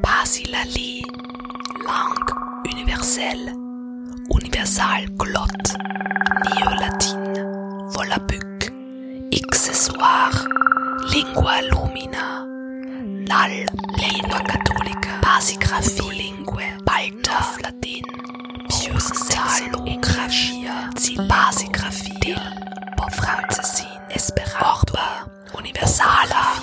Basilali, langue universelle, universal glotte, néo-latine, volabuc, accessoire, lingua lumina, lal, lingua cattolica, basigraphie, lingue, baltaf, basigraphie, dil, francesin, esperanto, universala,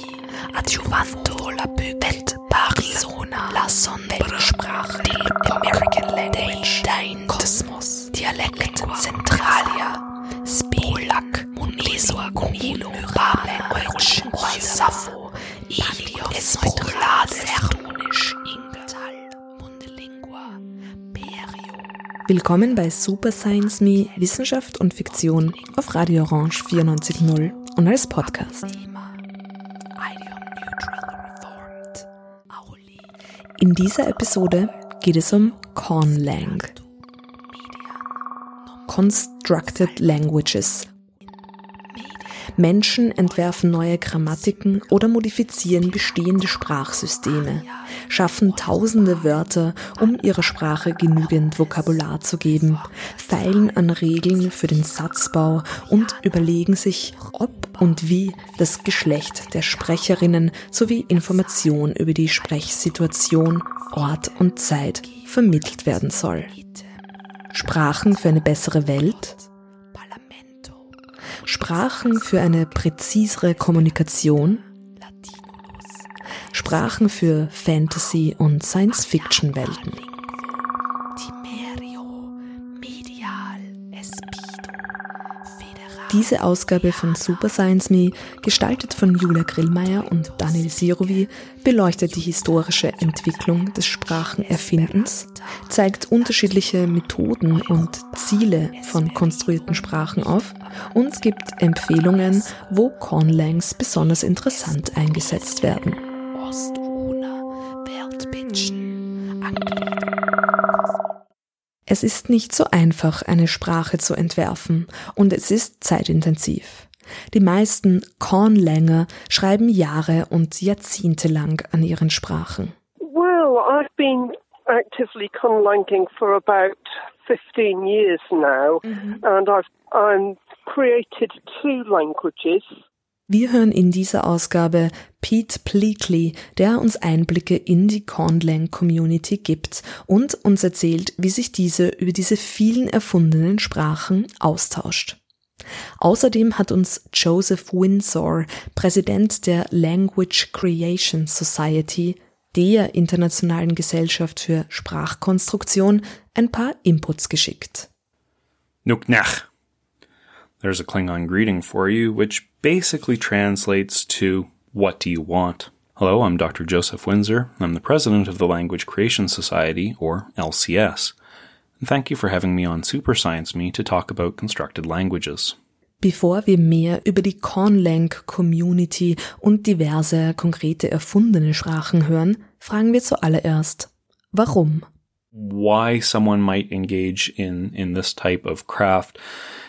adjuvanto, la Welt, Arizona, la Sondersprache, die American Language, dein Kosmos, Dialekt, Zentralia, Spolak, Muniswa, Kunilo, Language, Sappho, Ilio, Espoklade, Harmonisch, Willkommen bei Super Science Me Wissenschaft und Fiktion auf Radio Orange 94.0 und als Podcast. In dieser Episode geht es um Conlang. Constructed Languages. Menschen entwerfen neue Grammatiken oder modifizieren bestehende Sprachsysteme, schaffen tausende Wörter, um ihrer Sprache genügend Vokabular zu geben, feilen an Regeln für den Satzbau und überlegen sich, ob und wie das Geschlecht der Sprecherinnen sowie Information über die Sprechsituation, Ort und Zeit vermittelt werden soll. Sprachen für eine bessere Welt? Sprachen für eine präzisere Kommunikation? Sprachen für Fantasy- und Science-Fiction-Welten. Diese Ausgabe von Super Science Me, gestaltet von Julia Grillmeier und Daniel Sirovi, beleuchtet die historische Entwicklung des Sprachenerfindens, zeigt unterschiedliche Methoden und Ziele von konstruierten Sprachen auf und gibt Empfehlungen, wo Conlangs besonders interessant eingesetzt werden. Es ist nicht so einfach, eine Sprache zu entwerfen und es ist zeitintensiv. Die meisten Conlanger schreiben Jahre und Jahrzehnte lang an ihren Sprachen. Well, I've been actively conlanking for about 15 years now and I've I'm created two languages. Wir hören in dieser Ausgabe Pete Pleakley, der uns Einblicke in die Conlang Community gibt und uns erzählt, wie sich diese über diese vielen erfundenen Sprachen austauscht. Außerdem hat uns Joseph Windsor, Präsident der Language Creation Society, der internationalen Gesellschaft für Sprachkonstruktion, ein paar Inputs geschickt. Nuknach. There's a Klingon greeting for you, which basically translates to, What do you want? Hello, I'm Dr. Joseph Windsor. I'm the president of the Language Creation Society, or LCS. And thank you for having me on Super Science Me to talk about constructed languages. Bevor wir mehr über die Conlang Community und diverse konkrete erfundene Sprachen hören, fragen wir zuallererst, warum? Why someone might engage in, in this type of craft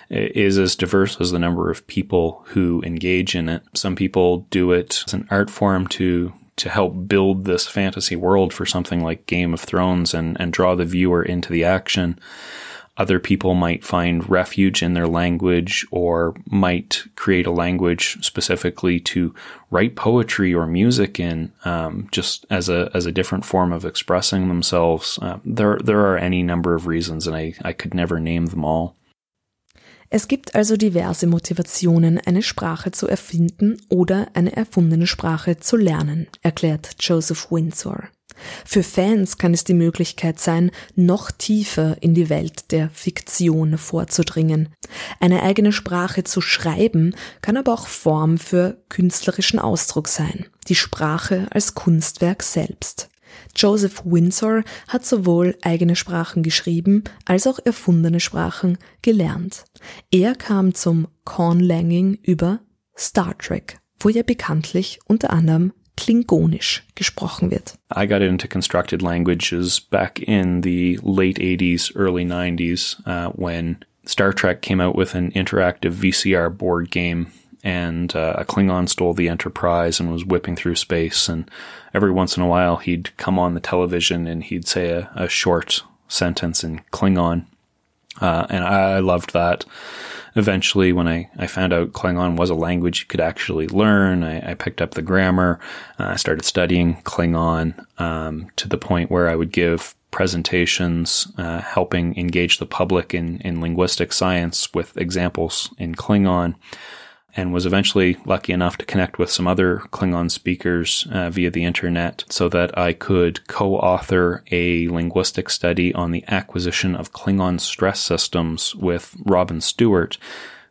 is as diverse as the number of people who engage in it. Some people do it as an art form to to help build this fantasy world for something like Game of Thrones and, and draw the viewer into the action. Other people might find refuge in their language or might create a language specifically to write poetry or music in, um, just as a as a different form of expressing themselves. Uh, there there are any number of reasons, and I, I could never name them all. Es gibt also diverse Motivationen, eine Sprache zu erfinden oder eine erfundene Sprache zu lernen, erklärt Joseph Windsor. Für Fans kann es die Möglichkeit sein, noch tiefer in die Welt der Fiktion vorzudringen. Eine eigene Sprache zu schreiben kann aber auch Form für künstlerischen Ausdruck sein, die Sprache als Kunstwerk selbst. Joseph Windsor hat sowohl eigene Sprachen geschrieben als auch erfundene Sprachen gelernt. Er kam zum Conlanging über Star Trek, wo er bekanntlich unter anderem Klingonisch gesprochen wird. I got into constructed languages back in the late 80s, early 90s, uh, when Star Trek came out with an interactive VCR board game and uh, a Klingon stole the Enterprise and was whipping through space. And every once in a while, he'd come on the television and he'd say a, a short sentence in Klingon. Uh, and I, loved that. Eventually, when I, I found out Klingon was a language you could actually learn, I, I picked up the grammar. Uh, I started studying Klingon um, to the point where I would give presentations uh, helping engage the public in, in linguistic science with examples in Klingon and was eventually lucky enough to connect with some other Klingon speakers uh, via the internet so that I could co-author a linguistic study on the acquisition of Klingon stress systems with Robin Stewart,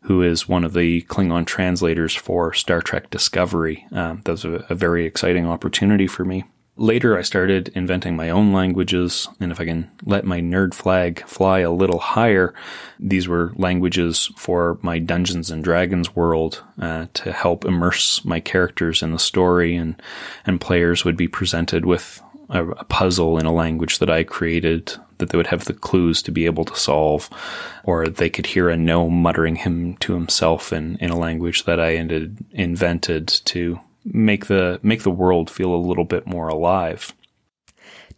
who is one of the Klingon translators for Star Trek Discovery. Um, that was a, a very exciting opportunity for me. Later, I started inventing my own languages, and if I can let my nerd flag fly a little higher, these were languages for my Dungeons and Dragons world uh, to help immerse my characters in the story, and and players would be presented with a, a puzzle in a language that I created that they would have the clues to be able to solve, or they could hear a gnome muttering him to himself in, in a language that I ended invented to make the, make the world feel a little bit more alive.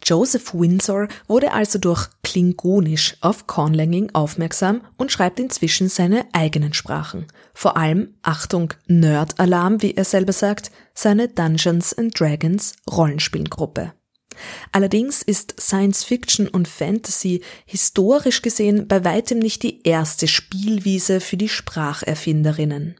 Joseph Windsor wurde also durch Klingonisch auf Conlanging aufmerksam und schreibt inzwischen seine eigenen Sprachen. Vor allem, Achtung, Nerd-Alarm, wie er selber sagt, seine Dungeons and Dragons Rollenspielgruppe. Allerdings ist Science Fiction und Fantasy historisch gesehen bei weitem nicht die erste Spielwiese für die Spracherfinderinnen.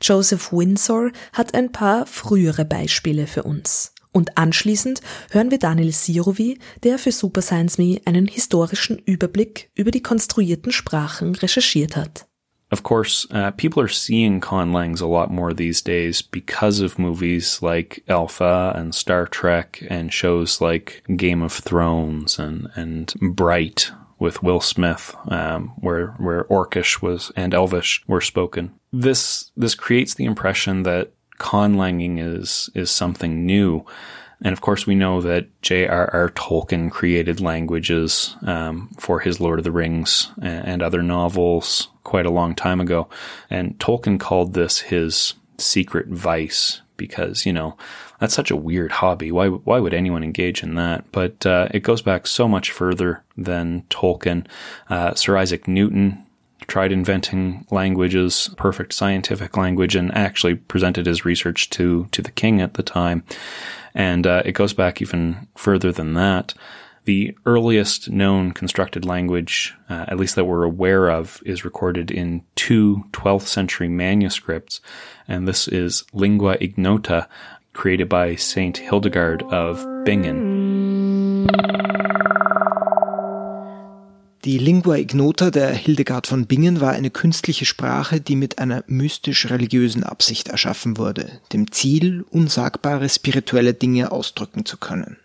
Joseph Windsor hat ein paar frühere Beispiele für uns. Und anschließend hören wir Daniel Sirovi, der für Super Science Me einen historischen Überblick über die konstruierten Sprachen recherchiert hat. Of course, uh, people are seeing conlangs a lot more these days because of movies like Alpha and Star Trek and shows like Game of Thrones and, and Bright with Will Smith, um, where where Orcish was and Elvish were spoken. This this creates the impression that conlanging is is something new. And of course, we know that J.R.R. Tolkien created languages um, for his Lord of the Rings and, and other novels quite a long time ago. And Tolkien called this his secret vice because, you know, that's such a weird hobby. Why, why would anyone engage in that? But, uh, it goes back so much further than Tolkien. Uh, Sir Isaac Newton tried inventing languages, perfect scientific language, and actually presented his research to, to the king at the time. And, uh, it goes back even further than that. The earliest known constructed language, uh, at least that we're aware of, is recorded in two 12th century manuscripts, and this is Lingua Ignota, created by Saint Hildegard of Bingen. Die Lingua Ignota der Hildegard von Bingen war eine künstliche Sprache, die mit einer mystisch-religiösen Absicht erschaffen wurde, dem Ziel, unsagbare spirituelle Dinge ausdrücken zu können.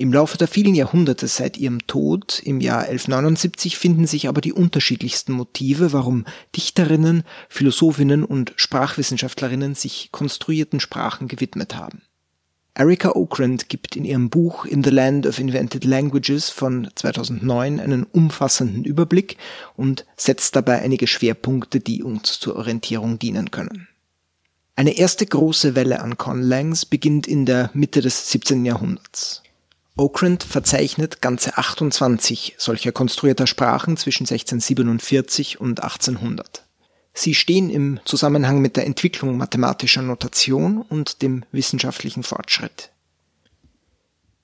Im Laufe der vielen Jahrhunderte seit ihrem Tod im Jahr 1179 finden sich aber die unterschiedlichsten Motive, warum Dichterinnen, Philosophinnen und Sprachwissenschaftlerinnen sich konstruierten Sprachen gewidmet haben. Erika Okrand gibt in ihrem Buch In the Land of Invented Languages von 2009 einen umfassenden Überblick und setzt dabei einige Schwerpunkte, die uns zur Orientierung dienen können. Eine erste große Welle an Conlangs beginnt in der Mitte des 17. Jahrhunderts. Okrand verzeichnet ganze 28 solcher konstruierter Sprachen zwischen 1647 und 1800. Sie stehen im Zusammenhang mit der Entwicklung mathematischer Notation und dem wissenschaftlichen Fortschritt.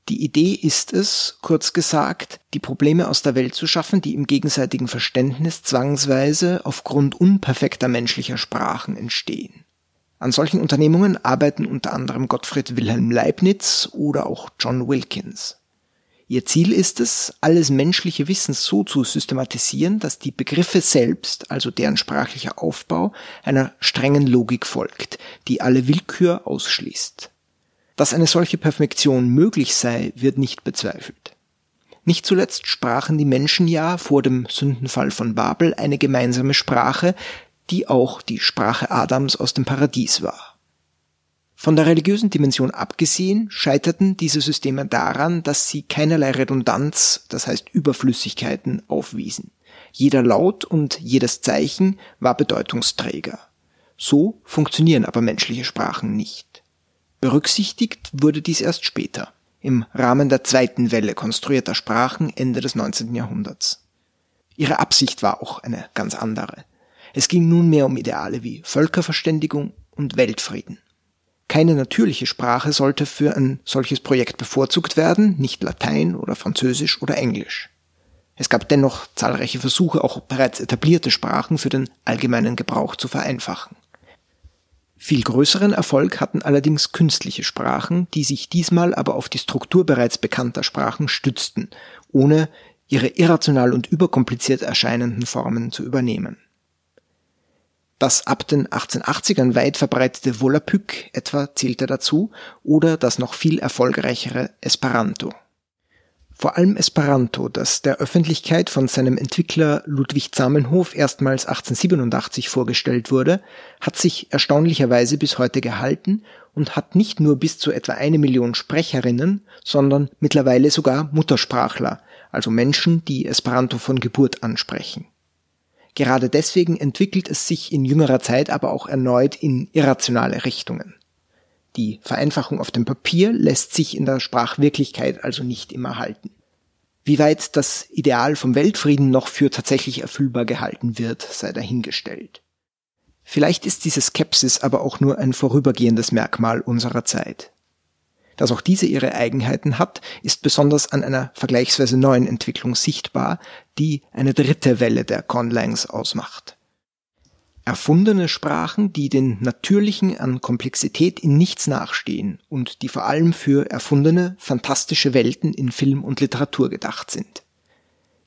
Die Idee ist es, kurz gesagt, die Probleme aus der Welt zu schaffen, die im gegenseitigen Verständnis zwangsweise aufgrund unperfekter menschlicher Sprachen entstehen. An solchen Unternehmungen arbeiten unter anderem Gottfried Wilhelm Leibniz oder auch John Wilkins. Ihr Ziel ist es, alles menschliche Wissen so zu systematisieren, dass die Begriffe selbst, also deren sprachlicher Aufbau, einer strengen Logik folgt, die alle Willkür ausschließt. Dass eine solche Perfektion möglich sei, wird nicht bezweifelt. Nicht zuletzt sprachen die Menschen ja vor dem Sündenfall von Babel eine gemeinsame Sprache, die auch die Sprache Adams aus dem Paradies war. Von der religiösen Dimension abgesehen scheiterten diese Systeme daran, dass sie keinerlei Redundanz, das heißt Überflüssigkeiten, aufwiesen. Jeder Laut und jedes Zeichen war Bedeutungsträger. So funktionieren aber menschliche Sprachen nicht. Berücksichtigt wurde dies erst später, im Rahmen der zweiten Welle konstruierter Sprachen Ende des 19. Jahrhunderts. Ihre Absicht war auch eine ganz andere. Es ging nunmehr um Ideale wie Völkerverständigung und Weltfrieden. Keine natürliche Sprache sollte für ein solches Projekt bevorzugt werden, nicht Latein oder Französisch oder Englisch. Es gab dennoch zahlreiche Versuche, auch bereits etablierte Sprachen für den allgemeinen Gebrauch zu vereinfachen. Viel größeren Erfolg hatten allerdings künstliche Sprachen, die sich diesmal aber auf die Struktur bereits bekannter Sprachen stützten, ohne ihre irrational und überkompliziert erscheinenden Formen zu übernehmen. Das ab den 1880ern weit verbreitete Volapük etwa zählte dazu oder das noch viel erfolgreichere Esperanto. Vor allem Esperanto, das der Öffentlichkeit von seinem Entwickler Ludwig Zamenhof erstmals 1887 vorgestellt wurde, hat sich erstaunlicherweise bis heute gehalten und hat nicht nur bis zu etwa eine Million Sprecherinnen, sondern mittlerweile sogar Muttersprachler, also Menschen, die Esperanto von Geburt ansprechen. Gerade deswegen entwickelt es sich in jüngerer Zeit aber auch erneut in irrationale Richtungen. Die Vereinfachung auf dem Papier lässt sich in der Sprachwirklichkeit also nicht immer halten. Wie weit das Ideal vom Weltfrieden noch für tatsächlich erfüllbar gehalten wird, sei dahingestellt. Vielleicht ist diese Skepsis aber auch nur ein vorübergehendes Merkmal unserer Zeit. Dass auch diese ihre Eigenheiten hat, ist besonders an einer vergleichsweise neuen Entwicklung sichtbar, die eine dritte Welle der Conlangs ausmacht. Erfundene Sprachen, die den natürlichen an Komplexität in nichts nachstehen und die vor allem für erfundene, fantastische Welten in Film und Literatur gedacht sind.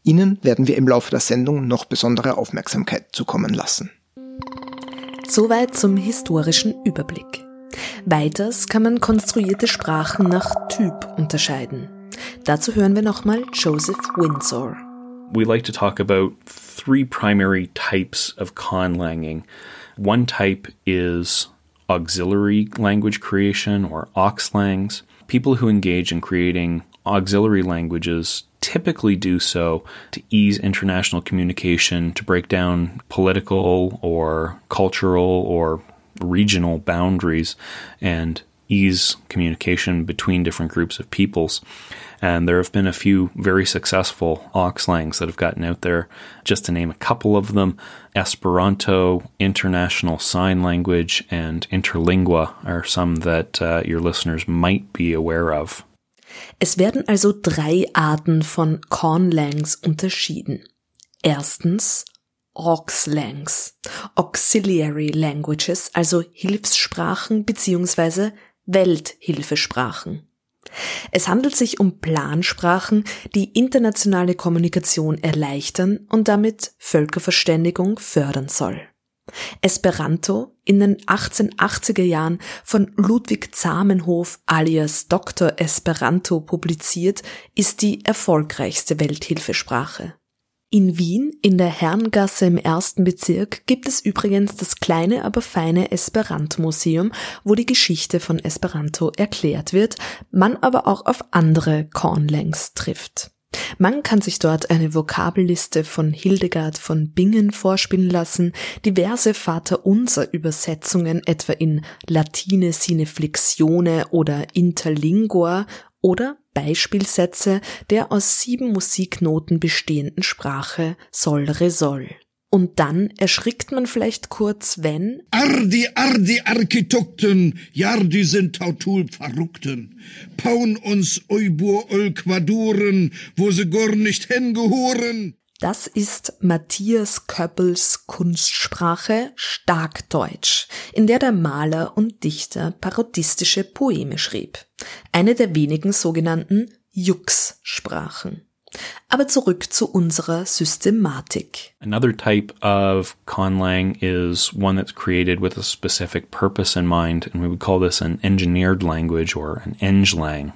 Ihnen werden wir im Laufe der Sendung noch besondere Aufmerksamkeit zukommen lassen. Soweit zum historischen Überblick. Weiters kann man konstruierte Sprachen nach Typ unterscheiden. Dazu hören wir nochmal Joseph Windsor. We like to talk about three primary types of conlanging. One type is auxiliary language creation or auxlangs. People who engage in creating auxiliary languages typically do so to ease international communication, to break down political or cultural or regional boundaries and ease communication between different groups of peoples. And there have been a few very successful auxlangs that have gotten out there. Just to name a couple of them, Esperanto, International Sign Language, and Interlingua are some that uh, your listeners might be aware of. Es werden also drei Arten von Conlangs unterschieden. Erstens Auxlangs, Auxiliary Languages, also Hilfssprachen bzw. Welthilfesprachen. Es handelt sich um Plansprachen, die internationale Kommunikation erleichtern und damit Völkerverständigung fördern soll. Esperanto, in den 1880er Jahren von Ludwig Zamenhof alias Dr. Esperanto publiziert, ist die erfolgreichste Welthilfesprache. In Wien, in der Herrengasse im ersten Bezirk, gibt es übrigens das kleine, aber feine Esperanto-Museum, wo die Geschichte von Esperanto erklärt wird, man aber auch auf andere Cornlangs trifft. Man kann sich dort eine Vokabelliste von Hildegard von Bingen vorspielen lassen, diverse Vaterunser Übersetzungen etwa in Latine sine flexione oder interlingua oder Beispielsätze der aus sieben Musiknoten bestehenden Sprache Sol Re. Und dann erschrickt man vielleicht kurz, wenn Ardi, Ardi, Architekten, ja, die sind tautul Verrückten. Paun uns Eubur Olquaduren, wo sie gar nicht hingehoren. Das ist Matthias Köppels Kunstsprache Starkdeutsch, in der der Maler und Dichter parodistische Poeme schrieb. Eine der wenigen sogenannten Jux-Sprachen. Aber zurück zu unserer Systematik. Another type of conlang is one that's created with a specific purpose in mind, and we would call this an engineered language or an englang.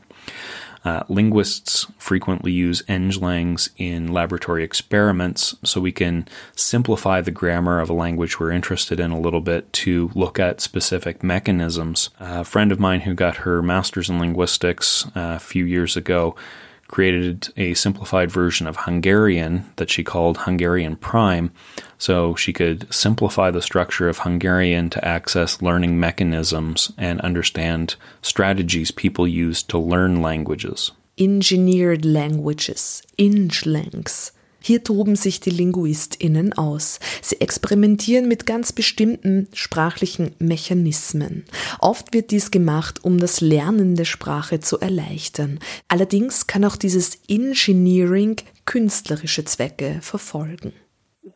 Uh, linguists frequently use Englangs in laboratory experiments so we can simplify the grammar of a language we're interested in a little bit to look at specific mechanisms. A friend of mine who got her master's in linguistics uh, a few years ago created a simplified version of Hungarian that she called Hungarian Prime, so she could simplify the structure of Hungarian to access learning mechanisms and understand strategies people use to learn languages. Engineered languages, Inchlangs. Hier toben sich die LinguistInnen aus. Sie experimentieren mit ganz bestimmten sprachlichen Mechanismen. Oft wird dies gemacht, um das Lernen der Sprache zu erleichtern. Allerdings kann auch dieses Engineering künstlerische Zwecke verfolgen.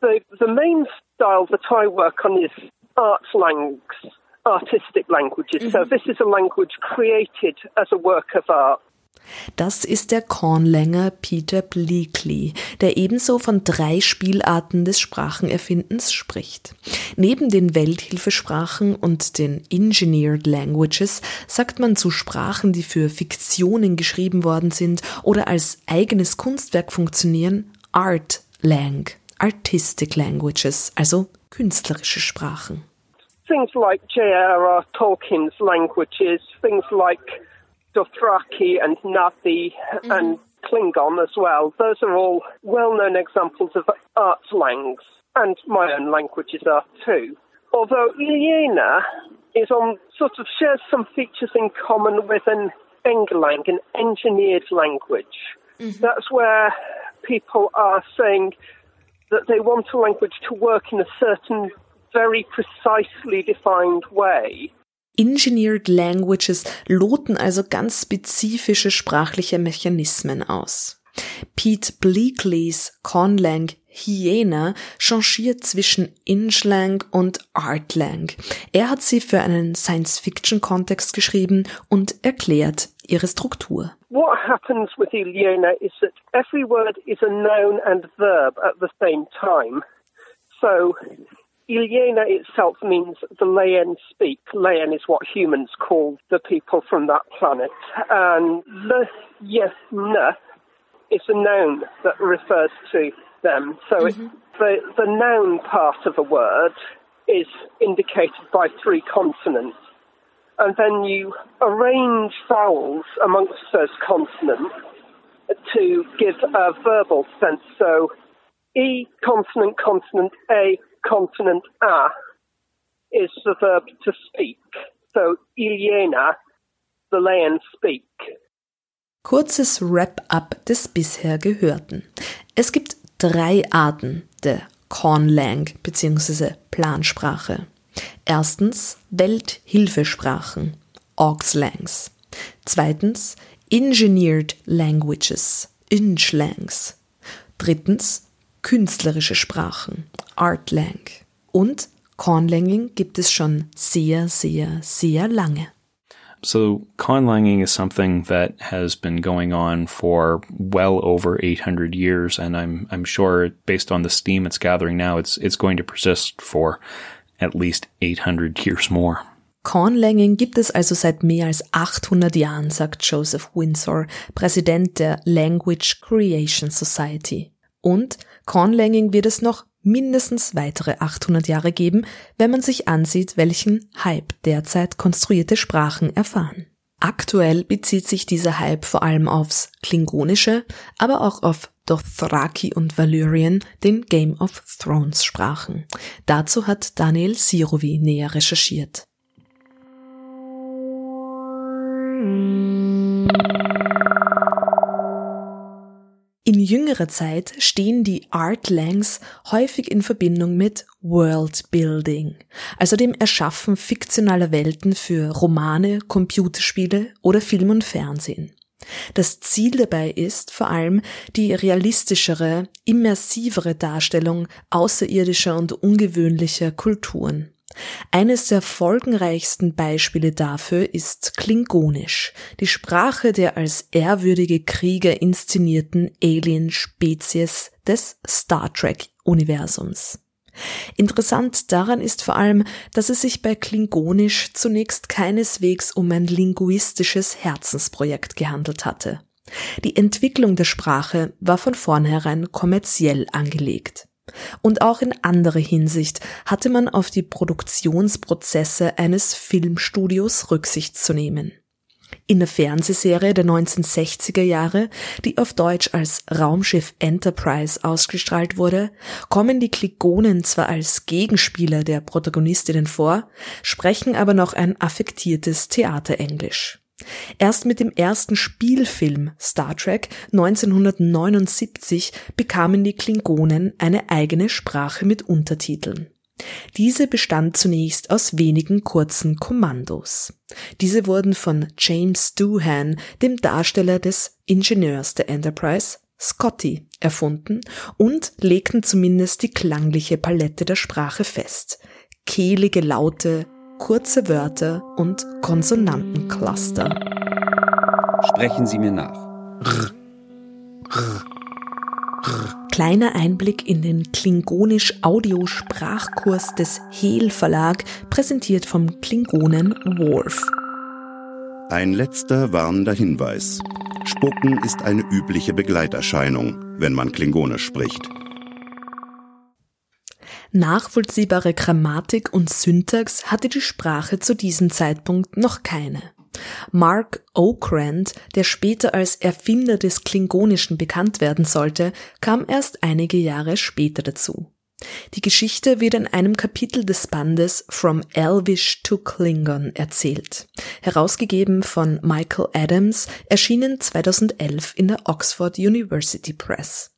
The, the main style that I work on is arts language, artistic languages. So mm-hmm. this is a language created as a work of art. Das ist der Kornlänger Peter Bleakley, der ebenso von drei Spielarten des Sprachenerfindens spricht. Neben den Welthilfesprachen und den Engineered Languages sagt man zu Sprachen, die für Fiktionen geschrieben worden sind oder als eigenes Kunstwerk funktionieren, Art Lang, Artistic Languages, also künstlerische Sprachen. Things like J.R.R. Tolkien's languages, things like Dothraki and Nathi mm-hmm. and Klingon as well. Those are all well-known examples of art languages, and my own languages are too. Although Ilyena is on sort of shares some features in common with an Englang, an engineered language. Mm-hmm. That's where people are saying that they want a language to work in a certain very precisely defined way Engineered Languages loten also ganz spezifische sprachliche Mechanismen aus. Pete Bleakleys Conlang Hyena changiert zwischen Inchlang und Artlang. Er hat sie für einen Science-Fiction-Kontext geschrieben und erklärt ihre Struktur. What happens with Ilyena is that every word is a noun and verb at the same time. So Ilyena itself means the Layan speak. Layan is what humans call the people from that planet. And Lyena is a noun that refers to them. So mm-hmm. it, the, the noun part of a word is indicated by three consonants. And then you arrange vowels amongst those consonants to give a verbal sense. So E consonant, consonant, A consonant A is the verb to speak. So Ilyena, the lion speak. Kurzes Wrap-up des bisher Gehörten. Es gibt drei Arten der Conlang bzw. Plansprache. Erstens Welthilfesprachen, Auxlangs. Zweitens Engineered Languages, Inchlangs. Drittens künstlerische Sprachen, Artlang. Und Conlanging gibt es schon sehr, sehr, sehr lange. So conlanging is something that has been going on for well over 800 years, and I'm I'm sure based on the steam it's gathering now, it's it's going to persist for at least 800 years more. Conlanging gibt es also seit mehr als 800 Jahren, sagt Joseph Windsor, Präsident der Language Creation Society. Und Conlanging wird es noch mindestens weitere 800 Jahre geben, wenn man sich ansieht, welchen Hype derzeit konstruierte Sprachen erfahren. Aktuell bezieht sich dieser Hype vor allem aufs Klingonische, aber auch auf Dothraki und Valyrian, den Game of Thrones Sprachen. Dazu hat Daniel Sirovi näher recherchiert. In jüngerer Zeit stehen die Artlangs häufig in Verbindung mit Worldbuilding, also dem Erschaffen fiktionaler Welten für Romane, Computerspiele oder Film und Fernsehen. Das Ziel dabei ist vor allem die realistischere, immersivere Darstellung außerirdischer und ungewöhnlicher Kulturen. Eines der folgenreichsten Beispiele dafür ist Klingonisch, die Sprache der als ehrwürdige Krieger inszenierten Alien-Spezies des Star Trek-Universums. Interessant daran ist vor allem, dass es sich bei Klingonisch zunächst keineswegs um ein linguistisches Herzensprojekt gehandelt hatte. Die Entwicklung der Sprache war von vornherein kommerziell angelegt. Und auch in anderer Hinsicht hatte man auf die Produktionsprozesse eines Filmstudios Rücksicht zu nehmen. In der Fernsehserie der 1960er Jahre, die auf Deutsch als Raumschiff Enterprise ausgestrahlt wurde, kommen die Klingonen zwar als Gegenspieler der Protagonistinnen vor, sprechen aber noch ein affektiertes Theaterenglisch. Erst mit dem ersten Spielfilm Star Trek 1979 bekamen die Klingonen eine eigene Sprache mit Untertiteln. Diese bestand zunächst aus wenigen kurzen Kommandos. Diese wurden von James Doohan, dem Darsteller des Ingenieurs der Enterprise, Scotty, erfunden und legten zumindest die klangliche Palette der Sprache fest. Kehlige Laute, kurze Wörter und Konsonantencluster. Sprechen Sie mir nach. R, r, r. Kleiner Einblick in den Klingonisch-Audiosprachkurs des Hehl Verlag, präsentiert vom Klingonen Worf. Ein letzter warnender Hinweis. Spucken ist eine übliche Begleiterscheinung, wenn man Klingonisch spricht. Nachvollziehbare Grammatik und Syntax hatte die Sprache zu diesem Zeitpunkt noch keine. Mark Okrand, der später als Erfinder des Klingonischen bekannt werden sollte, kam erst einige Jahre später dazu. Die Geschichte wird in einem Kapitel des Bandes From Elvish to Klingon erzählt. Herausgegeben von Michael Adams, erschienen 2011 in der Oxford University Press.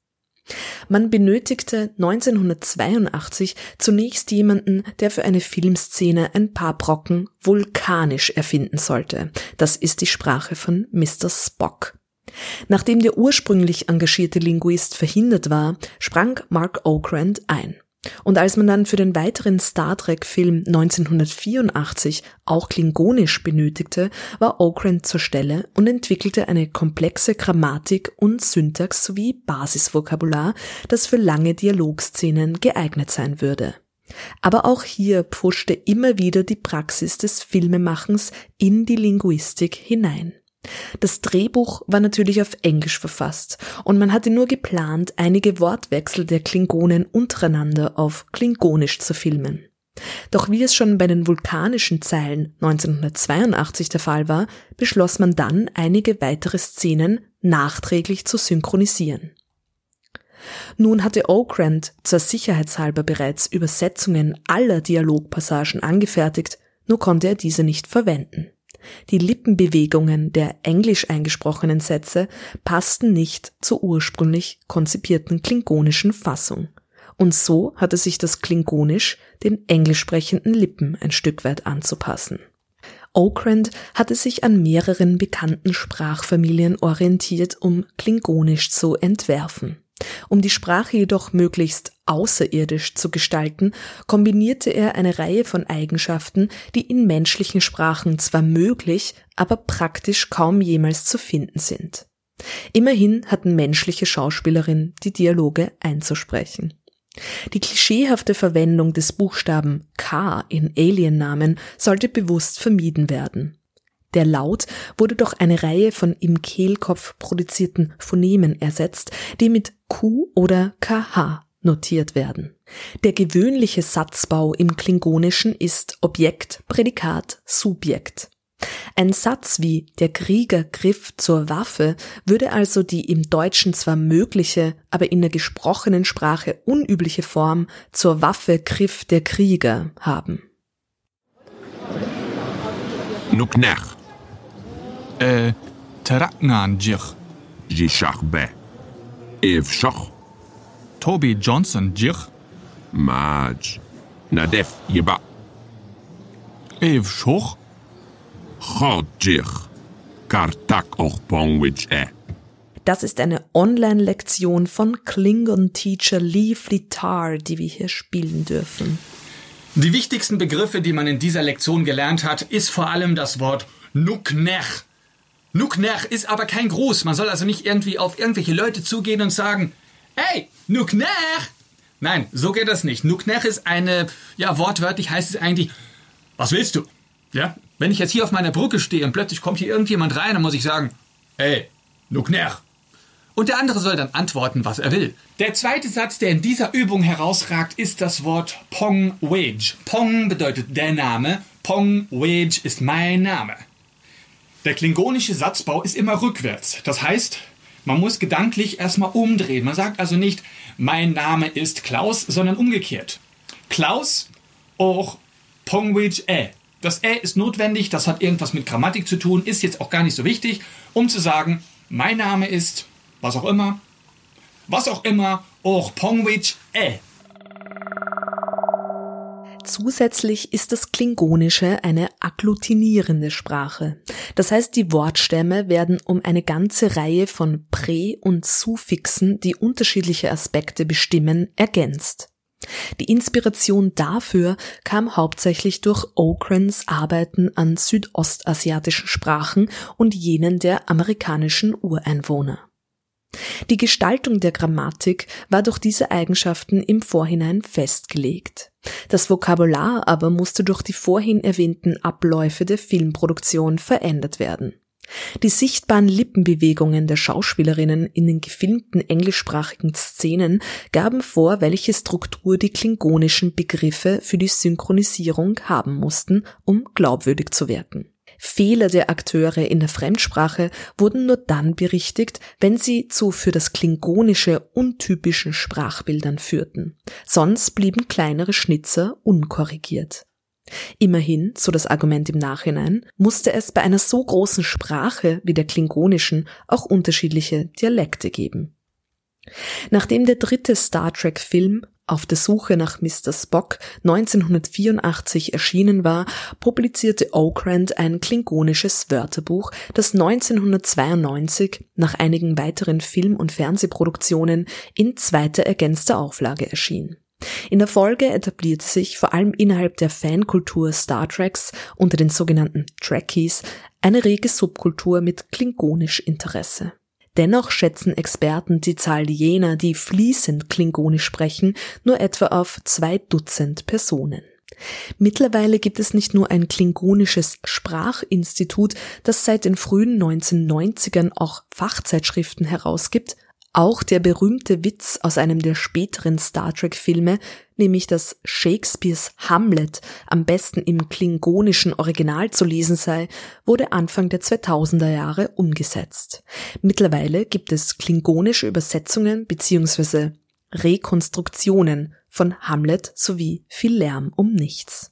Man benötigte 1982 zunächst jemanden, der für eine Filmszene ein paar Brocken vulkanisch erfinden sollte. Das ist die Sprache von Mr. Spock. Nachdem der ursprünglich engagierte Linguist verhindert war, sprang Mark Okrand ein. Und als man dann für den weiteren Star Trek-Film 1984 auch Klingonisch benötigte, war Okrand zur Stelle und entwickelte eine komplexe Grammatik und Syntax sowie Basisvokabular, das für lange Dialogszenen geeignet sein würde. Aber auch hier pfuschte immer wieder die Praxis des Filmemachens in die Linguistik hinein. Das Drehbuch war natürlich auf Englisch verfasst und man hatte nur geplant, einige Wortwechsel der Klingonen untereinander auf Klingonisch zu filmen. Doch wie es schon bei den vulkanischen Zeilen 1982 der Fall war, beschloss man dann, einige weitere Szenen nachträglich zu synchronisieren. Nun hatte Okrand zur Sicherheitshalber bereits Übersetzungen aller Dialogpassagen angefertigt, nur konnte er diese nicht verwenden. Die Lippenbewegungen der englisch eingesprochenen Sätze passten nicht zur ursprünglich konzipierten klingonischen Fassung. Und so hatte sich das Klingonisch den englisch sprechenden Lippen ein Stück weit anzupassen. Okrand hatte sich an mehreren bekannten Sprachfamilien orientiert, um Klingonisch zu entwerfen. Um die Sprache jedoch möglichst außerirdisch zu gestalten, kombinierte er eine Reihe von Eigenschaften, die in menschlichen Sprachen zwar möglich, aber praktisch kaum jemals zu finden sind. Immerhin hatten menschliche Schauspielerinnen die Dialoge einzusprechen. Die klischeehafte Verwendung des Buchstaben K in Aliennamen sollte bewusst vermieden werden. Der Laut wurde durch eine Reihe von im Kehlkopf produzierten Phonemen ersetzt, die mit Q oder KH notiert werden. Der gewöhnliche Satzbau im Klingonischen ist Objekt, Prädikat, Subjekt. Ein Satz wie der Krieger griff zur Waffe würde also die im Deutschen zwar mögliche, aber in der gesprochenen Sprache unübliche Form zur Waffe griff der Krieger haben. Nuknech. Äh, Teraknan Jich. Jishach Be. Ev Toby Johnson Jich. Maj. Nadef Jeba. Ev Schuch. Chod Jich. Kartak och Pongwich e. Eh. Das ist eine Online-Lektion von Klingon-Teacher Lee Flitar, die wir hier spielen dürfen. Die wichtigsten Begriffe, die man in dieser Lektion gelernt hat, ist vor allem das Wort Nuknech. Nuknech ist aber kein Gruß. Man soll also nicht irgendwie auf irgendwelche Leute zugehen und sagen, hey, Nukner! Nein, so geht das nicht. Nukner ist eine, ja, wortwörtlich heißt es eigentlich, was willst du? Ja? Wenn ich jetzt hier auf meiner Brücke stehe und plötzlich kommt hier irgendjemand rein, dann muss ich sagen, hey, Nukner. Und der andere soll dann antworten, was er will. Der zweite Satz, der in dieser Übung herausragt, ist das Wort Pong Wage. Pong bedeutet der Name, Pong Wage ist mein Name. Der klingonische Satzbau ist immer rückwärts. Das heißt, man muss gedanklich erstmal umdrehen. Man sagt also nicht, mein Name ist Klaus, sondern umgekehrt. Klaus, auch Pongwich Ä. Das Ä ist notwendig, das hat irgendwas mit Grammatik zu tun, ist jetzt auch gar nicht so wichtig, um zu sagen, mein Name ist, was auch immer, was auch immer, auch Pongwich Ä. Zusätzlich ist das Klingonische eine agglutinierende Sprache. Das heißt, die Wortstämme werden um eine ganze Reihe von Prä- und Suffixen, die unterschiedliche Aspekte bestimmen, ergänzt. Die Inspiration dafür kam hauptsächlich durch Okrans Arbeiten an südostasiatischen Sprachen und jenen der amerikanischen Ureinwohner. Die Gestaltung der Grammatik war durch diese Eigenschaften im Vorhinein festgelegt. Das Vokabular aber musste durch die vorhin erwähnten Abläufe der Filmproduktion verändert werden. Die sichtbaren Lippenbewegungen der Schauspielerinnen in den gefilmten englischsprachigen Szenen gaben vor, welche Struktur die klingonischen Begriffe für die Synchronisierung haben mussten, um glaubwürdig zu wirken. Fehler der Akteure in der Fremdsprache wurden nur dann berichtigt, wenn sie zu für das Klingonische untypischen Sprachbildern führten. Sonst blieben kleinere Schnitzer unkorrigiert. Immerhin, so das Argument im Nachhinein, musste es bei einer so großen Sprache wie der Klingonischen auch unterschiedliche Dialekte geben. Nachdem der dritte Star Trek Film auf der Suche nach Mr. Spock 1984 erschienen war, publizierte Okrand ein klingonisches Wörterbuch, das 1992 nach einigen weiteren Film- und Fernsehproduktionen in zweiter ergänzter Auflage erschien. In der Folge etablierte sich vor allem innerhalb der Fankultur Star Treks unter den sogenannten Trekkies eine rege Subkultur mit klingonisch Interesse. Dennoch schätzen Experten die Zahl jener, die fließend Klingonisch sprechen, nur etwa auf zwei Dutzend Personen. Mittlerweile gibt es nicht nur ein klingonisches Sprachinstitut, das seit den frühen 1990ern auch Fachzeitschriften herausgibt, auch der berühmte Witz aus einem der späteren Star Trek Filme, nämlich dass Shakespeares Hamlet am besten im klingonischen Original zu lesen sei, wurde Anfang der 2000er Jahre umgesetzt. Mittlerweile gibt es klingonische Übersetzungen bzw. Rekonstruktionen von Hamlet sowie viel Lärm um nichts.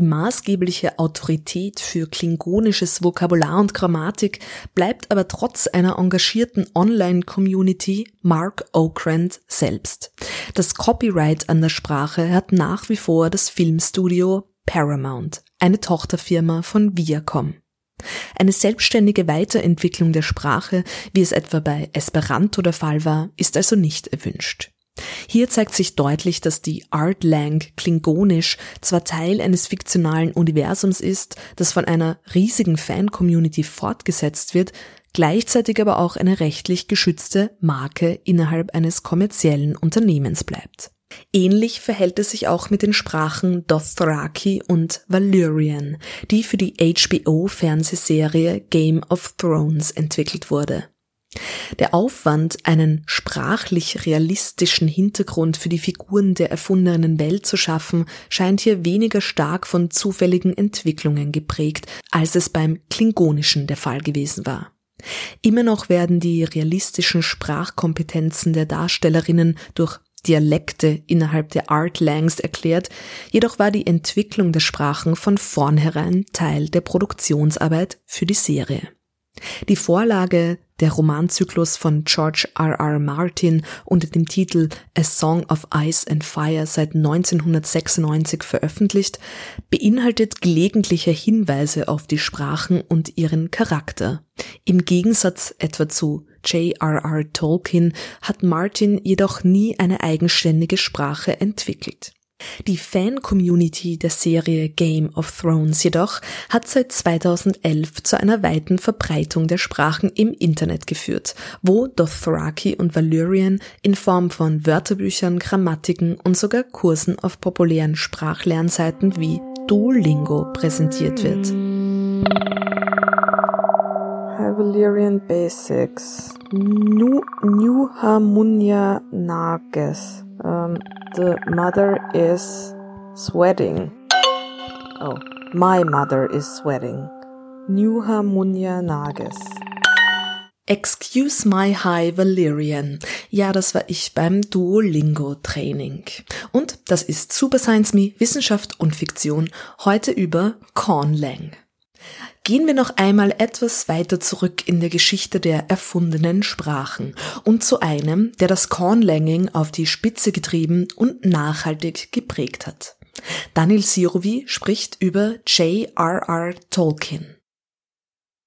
maßgebliche Autorität für klingonisches Vokabular und Grammatik bleibt aber trotz einer engagierten Online-Community Mark Okrand selbst. Das Copyright an der Sprache hat nach wie vor das Filmstudio Paramount, eine Tochterfirma von Viacom. Eine selbstständige Weiterentwicklung der Sprache, wie es etwa bei Esperanto der Fall war, ist also nicht erwünscht. Hier zeigt sich deutlich, dass die Art Lang Klingonisch zwar Teil eines fiktionalen Universums ist, das von einer riesigen Fan-Community fortgesetzt wird, gleichzeitig aber auch eine rechtlich geschützte Marke innerhalb eines kommerziellen Unternehmens bleibt. Ähnlich verhält es sich auch mit den Sprachen Dothraki und Valyrian, die für die HBO-Fernsehserie Game of Thrones entwickelt wurde. Der Aufwand, einen sprachlich realistischen Hintergrund für die Figuren der erfundenen Welt zu schaffen, scheint hier weniger stark von zufälligen Entwicklungen geprägt, als es beim Klingonischen der Fall gewesen war. Immer noch werden die realistischen Sprachkompetenzen der Darstellerinnen durch Dialekte innerhalb der Art Langs erklärt, jedoch war die Entwicklung der Sprachen von vornherein Teil der Produktionsarbeit für die Serie. Die Vorlage, der Romanzyklus von George R. R. Martin unter dem Titel A Song of Ice and Fire seit 1996 veröffentlicht, beinhaltet gelegentliche Hinweise auf die Sprachen und ihren Charakter. Im Gegensatz etwa zu J.R.R. Tolkien hat Martin jedoch nie eine eigenständige Sprache entwickelt. Die Fan-Community der Serie Game of Thrones jedoch hat seit 2011 zu einer weiten Verbreitung der Sprachen im Internet geführt, wo Dothraki und Valyrian in Form von Wörterbüchern, Grammatiken und sogar Kursen auf populären Sprachlernseiten wie Duolingo präsentiert wird. Valyrian Basics. New, New Harmonia Nages. Um, the mother is sweating. Oh, my mother is sweating. New Harmonia Nages. Excuse my high Valyrian. Ja, das war ich beim Duolingo Training. Und das ist Super Science Me, Wissenschaft und Fiktion, heute über Cornlang. Gehen wir noch einmal etwas weiter zurück in der Geschichte der erfundenen Sprachen und zu einem, der das Cornlanging auf die Spitze getrieben und nachhaltig geprägt hat. Daniel Sirovi spricht über J.R.R. Tolkien.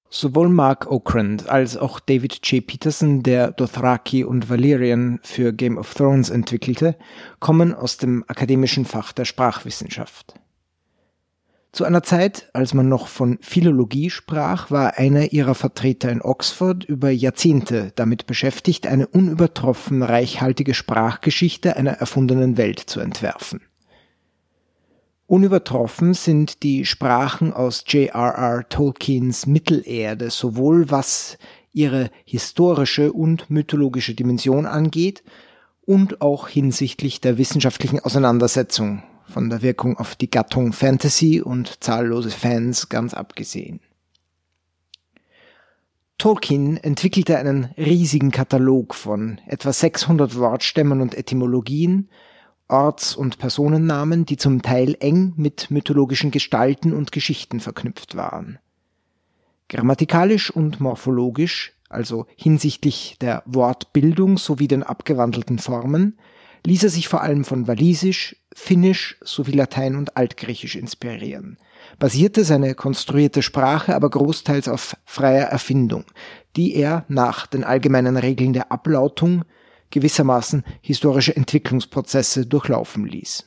Sowohl Mark Okrand als auch David J. Peterson, der Dothraki und Valyrian für Game of Thrones entwickelte, kommen aus dem akademischen Fach der Sprachwissenschaft. Zu einer Zeit, als man noch von Philologie sprach, war einer ihrer Vertreter in Oxford über Jahrzehnte damit beschäftigt, eine unübertroffen reichhaltige Sprachgeschichte einer erfundenen Welt zu entwerfen. Unübertroffen sind die Sprachen aus J.R.R. Tolkiens Mittelerde, sowohl was ihre historische und mythologische Dimension angeht, und auch hinsichtlich der wissenschaftlichen Auseinandersetzung von der Wirkung auf die Gattung Fantasy und zahllose Fans ganz abgesehen. Tolkien entwickelte einen riesigen Katalog von etwa 600 Wortstämmen und Etymologien, Orts- und Personennamen, die zum Teil eng mit mythologischen Gestalten und Geschichten verknüpft waren. Grammatikalisch und morphologisch, also hinsichtlich der Wortbildung sowie den abgewandelten Formen, ließ er sich vor allem von Walisisch, Finnisch sowie Latein und Altgriechisch inspirieren, basierte seine konstruierte Sprache aber großteils auf freier Erfindung, die er nach den allgemeinen Regeln der Ablautung gewissermaßen historische Entwicklungsprozesse durchlaufen ließ.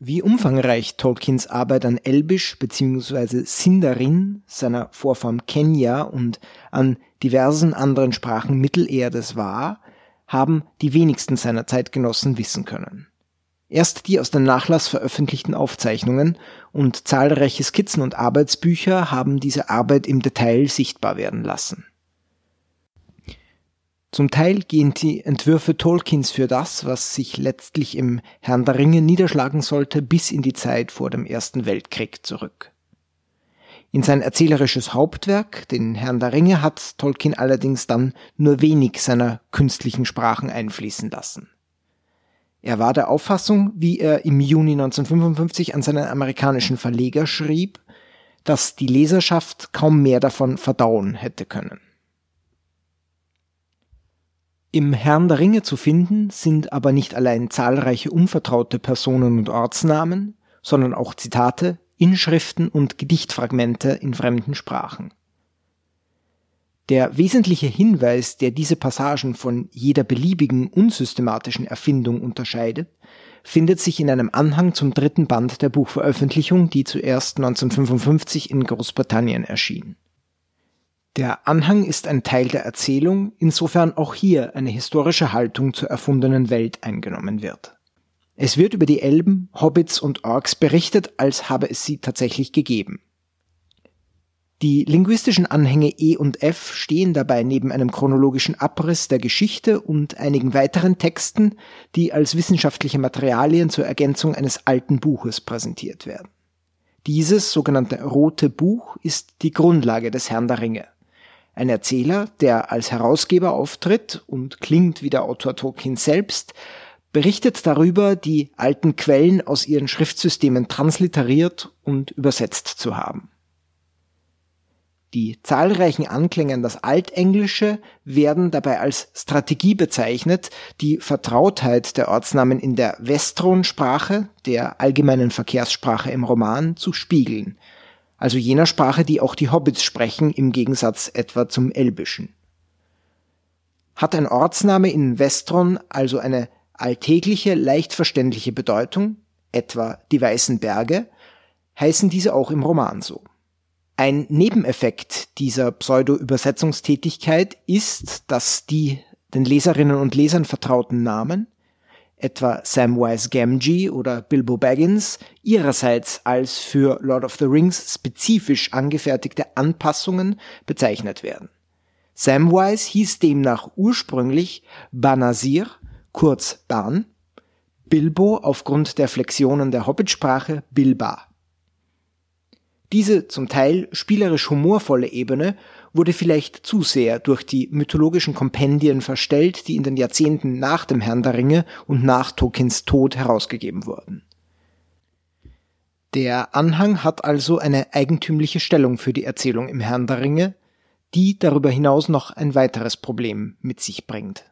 Wie umfangreich Tolkiens Arbeit an Elbisch bzw. Sindarin, seiner Vorform Kenya und an diversen anderen Sprachen Mittelerdes war, haben die wenigsten seiner Zeitgenossen wissen können. Erst die aus dem Nachlass veröffentlichten Aufzeichnungen und zahlreiche Skizzen und Arbeitsbücher haben diese Arbeit im Detail sichtbar werden lassen. Zum Teil gehen die Entwürfe Tolkiens für das, was sich letztlich im Herrn der Ringe niederschlagen sollte, bis in die Zeit vor dem Ersten Weltkrieg zurück. In sein erzählerisches Hauptwerk, den Herrn der Ringe, hat Tolkien allerdings dann nur wenig seiner künstlichen Sprachen einfließen lassen. Er war der Auffassung, wie er im Juni 1955 an seinen amerikanischen Verleger schrieb, dass die Leserschaft kaum mehr davon verdauen hätte können. Im Herrn der Ringe zu finden sind aber nicht allein zahlreiche unvertraute Personen und Ortsnamen, sondern auch Zitate, Inschriften und Gedichtfragmente in fremden Sprachen. Der wesentliche Hinweis, der diese Passagen von jeder beliebigen unsystematischen Erfindung unterscheidet, findet sich in einem Anhang zum dritten Band der Buchveröffentlichung, die zuerst 1955 in Großbritannien erschien. Der Anhang ist ein Teil der Erzählung, insofern auch hier eine historische Haltung zur erfundenen Welt eingenommen wird. Es wird über die Elben, Hobbits und Orks berichtet, als habe es sie tatsächlich gegeben. Die linguistischen Anhänge E und F stehen dabei neben einem chronologischen Abriss der Geschichte und einigen weiteren Texten, die als wissenschaftliche Materialien zur Ergänzung eines alten Buches präsentiert werden. Dieses sogenannte Rote Buch ist die Grundlage des Herrn der Ringe. Ein Erzähler, der als Herausgeber auftritt und klingt wie der Autor Tolkien selbst, berichtet darüber, die alten Quellen aus ihren Schriftsystemen transliteriert und übersetzt zu haben. Die zahlreichen Anklänge an das Altenglische werden dabei als Strategie bezeichnet, die Vertrautheit der Ortsnamen in der Westron-Sprache, der allgemeinen Verkehrssprache im Roman, zu spiegeln. Also jener Sprache, die auch die Hobbits sprechen, im Gegensatz etwa zum Elbischen. Hat ein Ortsname in Westron also eine alltägliche, leicht verständliche Bedeutung, etwa die Weißen Berge, heißen diese auch im Roman so. Ein Nebeneffekt dieser Pseudo-Übersetzungstätigkeit ist, dass die den Leserinnen und Lesern vertrauten Namen, etwa Samwise Gamgee oder Bilbo Baggins, ihrerseits als für Lord of the Rings spezifisch angefertigte Anpassungen bezeichnet werden. Samwise hieß demnach ursprünglich Banasir, kurz Ban, Bilbo aufgrund der Flexionen der Hobbitsprache Bilba. Diese zum Teil spielerisch humorvolle Ebene wurde vielleicht zu sehr durch die mythologischen Kompendien verstellt, die in den Jahrzehnten nach dem Herrn der Ringe und nach Tolkiens Tod herausgegeben wurden. Der Anhang hat also eine eigentümliche Stellung für die Erzählung im Herrn der Ringe, die darüber hinaus noch ein weiteres Problem mit sich bringt.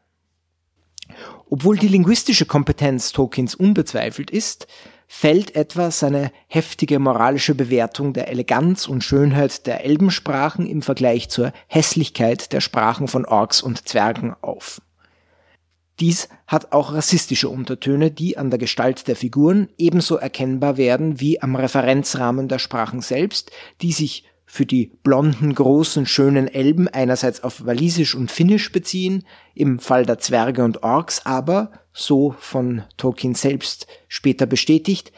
Obwohl die linguistische Kompetenz Tolkiens unbezweifelt ist, fällt etwa seine heftige moralische Bewertung der Eleganz und Schönheit der Elbensprachen im Vergleich zur Hässlichkeit der Sprachen von Orks und Zwergen auf. Dies hat auch rassistische Untertöne, die an der Gestalt der Figuren ebenso erkennbar werden wie am Referenzrahmen der Sprachen selbst, die sich für die blonden, großen, schönen Elben einerseits auf Walisisch und Finnisch beziehen, im Fall der Zwerge und Orks aber, so von Tolkien selbst später bestätigt,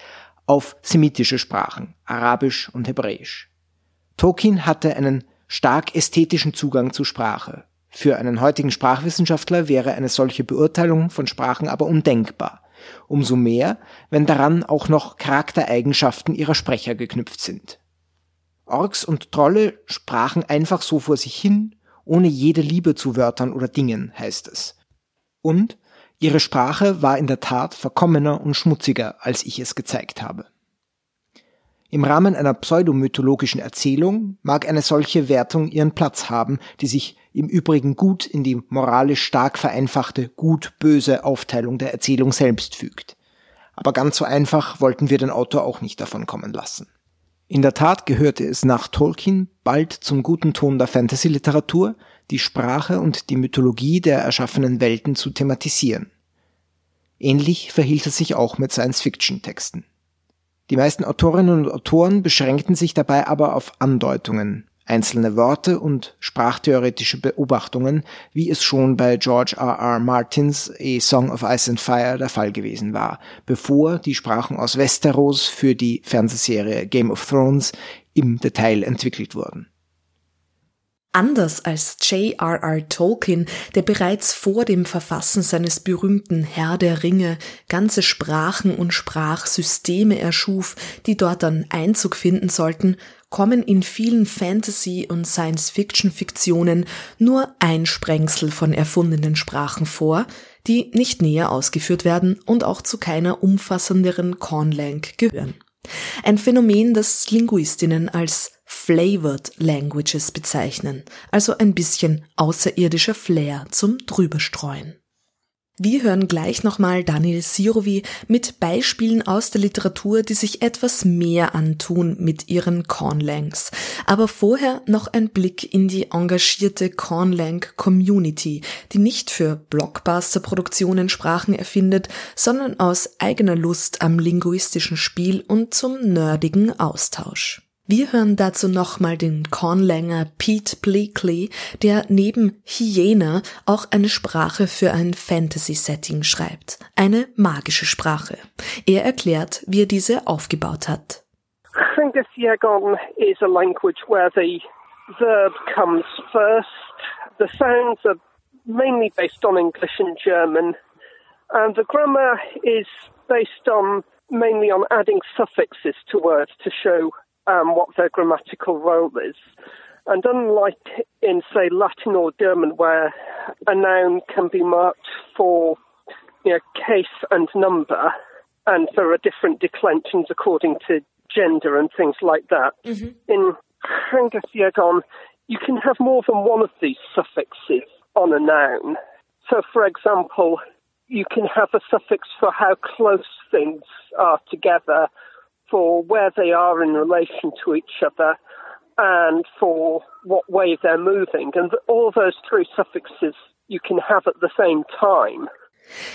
auf semitische Sprachen, Arabisch und Hebräisch. Tolkien hatte einen stark ästhetischen Zugang zu Sprache. Für einen heutigen Sprachwissenschaftler wäre eine solche Beurteilung von Sprachen aber undenkbar. Umso mehr, wenn daran auch noch Charaktereigenschaften ihrer Sprecher geknüpft sind. Orks und Trolle sprachen einfach so vor sich hin, ohne jede Liebe zu Wörtern oder Dingen, heißt es. Und ihre Sprache war in der Tat verkommener und schmutziger, als ich es gezeigt habe. Im Rahmen einer pseudomythologischen Erzählung mag eine solche Wertung ihren Platz haben, die sich im Übrigen gut in die moralisch stark vereinfachte gut-böse Aufteilung der Erzählung selbst fügt. Aber ganz so einfach wollten wir den Autor auch nicht davon kommen lassen. In der Tat gehörte es nach Tolkien bald zum guten Ton der Fantasy-Literatur, die Sprache und die Mythologie der erschaffenen Welten zu thematisieren. Ähnlich verhielt es sich auch mit Science-Fiction-Texten. Die meisten Autorinnen und Autoren beschränkten sich dabei aber auf Andeutungen, einzelne Worte und sprachtheoretische Beobachtungen, wie es schon bei George R. R. Martins A Song of Ice and Fire der Fall gewesen war, bevor die Sprachen aus Westeros für die Fernsehserie Game of Thrones im Detail entwickelt wurden. Anders als J.R.R. Tolkien, der bereits vor dem Verfassen seines berühmten Herr der Ringe ganze Sprachen und Sprachsysteme erschuf, die dort dann Einzug finden sollten, kommen in vielen Fantasy- und Science-Fiction-Fiktionen nur Einsprengsel von erfundenen Sprachen vor, die nicht näher ausgeführt werden und auch zu keiner umfassenderen Conlang gehören. Ein Phänomen, das Linguistinnen als Flavored Languages bezeichnen, also ein bisschen außerirdischer Flair zum Drüberstreuen. Wir hören gleich nochmal Daniel Sirovi mit Beispielen aus der Literatur, die sich etwas mehr antun mit ihren Cornlangs. Aber vorher noch ein Blick in die engagierte Cornlang Community, die nicht für Blockbuster-Produktionen Sprachen erfindet, sondern aus eigener Lust am linguistischen Spiel und zum nerdigen Austausch. Wir hören dazu nochmal den Cornlanger Pete Bleakley, der neben Hyena auch eine Sprache für ein Fantasy-Setting schreibt. Eine magische Sprache. Er erklärt, wie er diese aufgebaut hat. Genghis Yagon is a language where the verb comes first. The sounds are mainly based on English and German. And the grammar is based on mainly on adding suffixes to words to show um, what their grammatical role is. And unlike in, say, Latin or German, where a noun can be marked for you know, case and number, and there are different declensions according to gender and things like that. Mm-hmm. In Hangasiagon, you can have more than one of these suffixes on a noun. So, for example, you can have a suffix for how close things are together, for where they are in relation to each other, and for what way they're moving. And all those three suffixes you can have at the same time.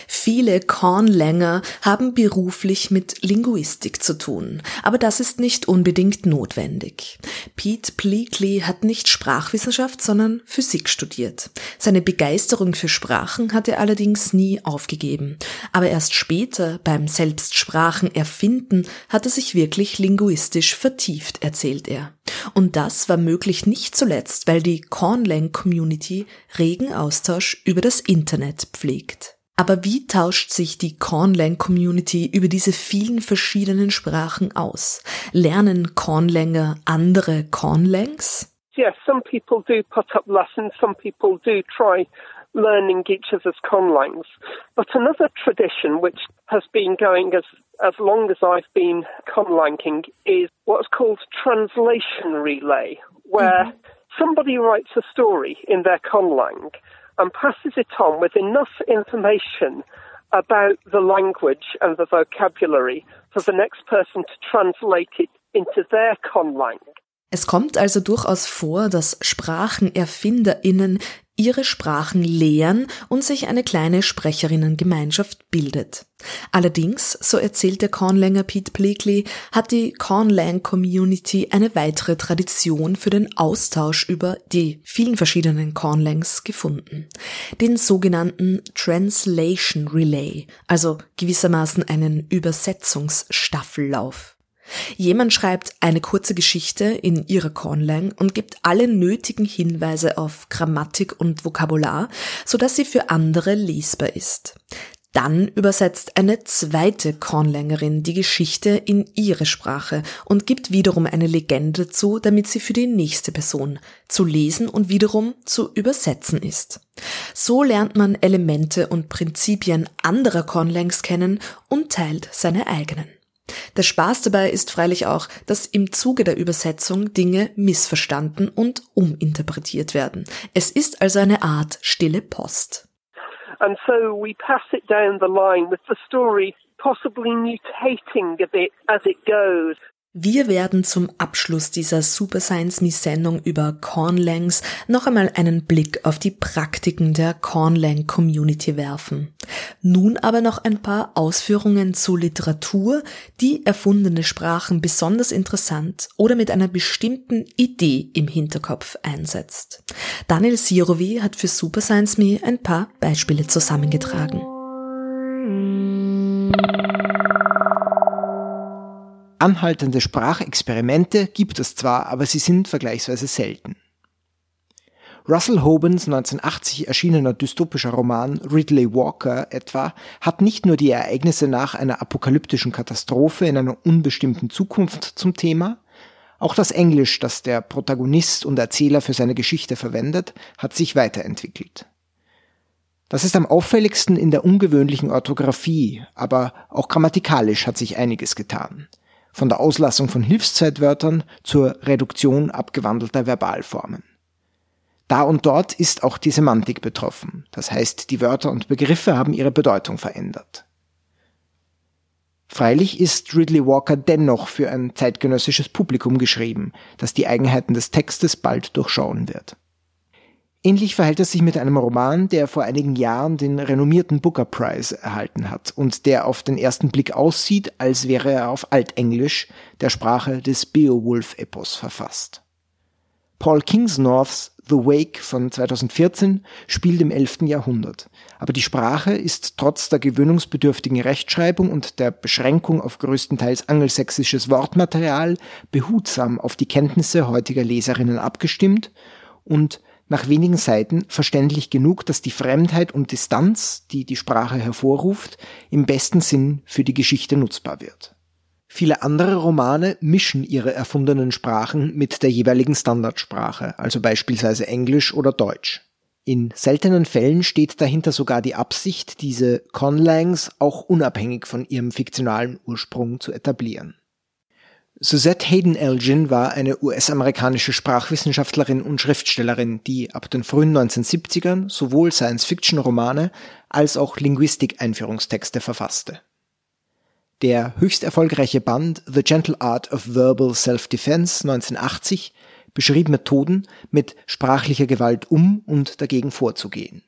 Viele Kornlänger haben beruflich mit Linguistik zu tun, aber das ist nicht unbedingt notwendig. Pete Pleakley hat nicht Sprachwissenschaft, sondern Physik studiert. Seine Begeisterung für Sprachen hat er allerdings nie aufgegeben, aber erst später beim Selbstsprachen erfinden hat er sich wirklich linguistisch vertieft, erzählt er. Und das war möglich nicht zuletzt, weil die Cornlang Community regen Austausch über das Internet pflegt. Aber wie tauscht sich die Cornlang Community über diese vielen verschiedenen Sprachen aus? Lernen Cornlanger andere Cornlangs? Yes, some people do put up lessons, some people do try learning each other's conlangs. But another tradition which has been going as, as long as I've been conlanking is what's called translation relay, where mm -hmm. somebody writes a story in their conlang and passes it on with enough information about the language and the vocabulary for the next person to translate it into their conlang. Es kommt also durchaus vor, dass SprachenerfinderInnen ihre Sprachen lehren und sich eine kleine Sprecherinnengemeinschaft bildet. Allerdings, so erzählt der Cornlanger Pete Bleakley, hat die Cornlang Community eine weitere Tradition für den Austausch über die vielen verschiedenen Cornlangs gefunden. Den sogenannten Translation Relay, also gewissermaßen einen Übersetzungsstaffellauf. Jemand schreibt eine kurze Geschichte in ihrer Cornlang und gibt alle nötigen Hinweise auf Grammatik und Vokabular, sodass sie für andere lesbar ist. Dann übersetzt eine zweite Kornlängerin die Geschichte in ihre Sprache und gibt wiederum eine Legende zu, damit sie für die nächste Person zu lesen und wiederum zu übersetzen ist. So lernt man Elemente und Prinzipien anderer Kornlängs kennen und teilt seine eigenen. Der Spaß dabei ist freilich auch, dass im Zuge der Übersetzung Dinge missverstanden und uminterpretiert werden. Es ist also eine Art stille Post. And so we pass it down the line with the story possibly mutating a bit as it goes. Wir werden zum Abschluss dieser Super Science Me Sendung über Cornlangs noch einmal einen Blick auf die Praktiken der Cornlang Community werfen. Nun aber noch ein paar Ausführungen zu Literatur, die erfundene Sprachen besonders interessant oder mit einer bestimmten Idee im Hinterkopf einsetzt. Daniel Sirovi hat für Super Science Me ein paar Beispiele zusammengetragen. Anhaltende Sprachexperimente gibt es zwar, aber sie sind vergleichsweise selten. Russell Hobens 1980 erschienener dystopischer Roman Ridley Walker etwa hat nicht nur die Ereignisse nach einer apokalyptischen Katastrophe in einer unbestimmten Zukunft zum Thema, auch das Englisch, das der Protagonist und Erzähler für seine Geschichte verwendet, hat sich weiterentwickelt. Das ist am auffälligsten in der ungewöhnlichen Orthographie, aber auch grammatikalisch hat sich einiges getan von der Auslassung von Hilfszeitwörtern zur Reduktion abgewandelter Verbalformen. Da und dort ist auch die Semantik betroffen, das heißt die Wörter und Begriffe haben ihre Bedeutung verändert. Freilich ist Ridley Walker dennoch für ein zeitgenössisches Publikum geschrieben, das die Eigenheiten des Textes bald durchschauen wird. Ähnlich verhält es sich mit einem Roman, der vor einigen Jahren den renommierten Booker Prize erhalten hat und der auf den ersten Blick aussieht, als wäre er auf Altenglisch, der Sprache des Beowulf-Epos, verfasst. Paul Kingsnorths The Wake von 2014 spielt im 11. Jahrhundert, aber die Sprache ist trotz der gewöhnungsbedürftigen Rechtschreibung und der Beschränkung auf größtenteils angelsächsisches Wortmaterial behutsam auf die Kenntnisse heutiger Leserinnen abgestimmt und nach wenigen Seiten verständlich genug, dass die Fremdheit und Distanz, die die Sprache hervorruft, im besten Sinn für die Geschichte nutzbar wird. Viele andere Romane mischen ihre erfundenen Sprachen mit der jeweiligen Standardsprache, also beispielsweise Englisch oder Deutsch. In seltenen Fällen steht dahinter sogar die Absicht, diese Conlangs auch unabhängig von ihrem fiktionalen Ursprung zu etablieren. Suzette Hayden Elgin war eine US-amerikanische Sprachwissenschaftlerin und Schriftstellerin, die ab den frühen 1970ern sowohl Science-Fiction-Romane als auch Linguistik-Einführungstexte verfasste. Der höchst erfolgreiche Band The Gentle Art of Verbal Self-Defense 1980 beschrieb Methoden, mit sprachlicher Gewalt um und dagegen vorzugehen.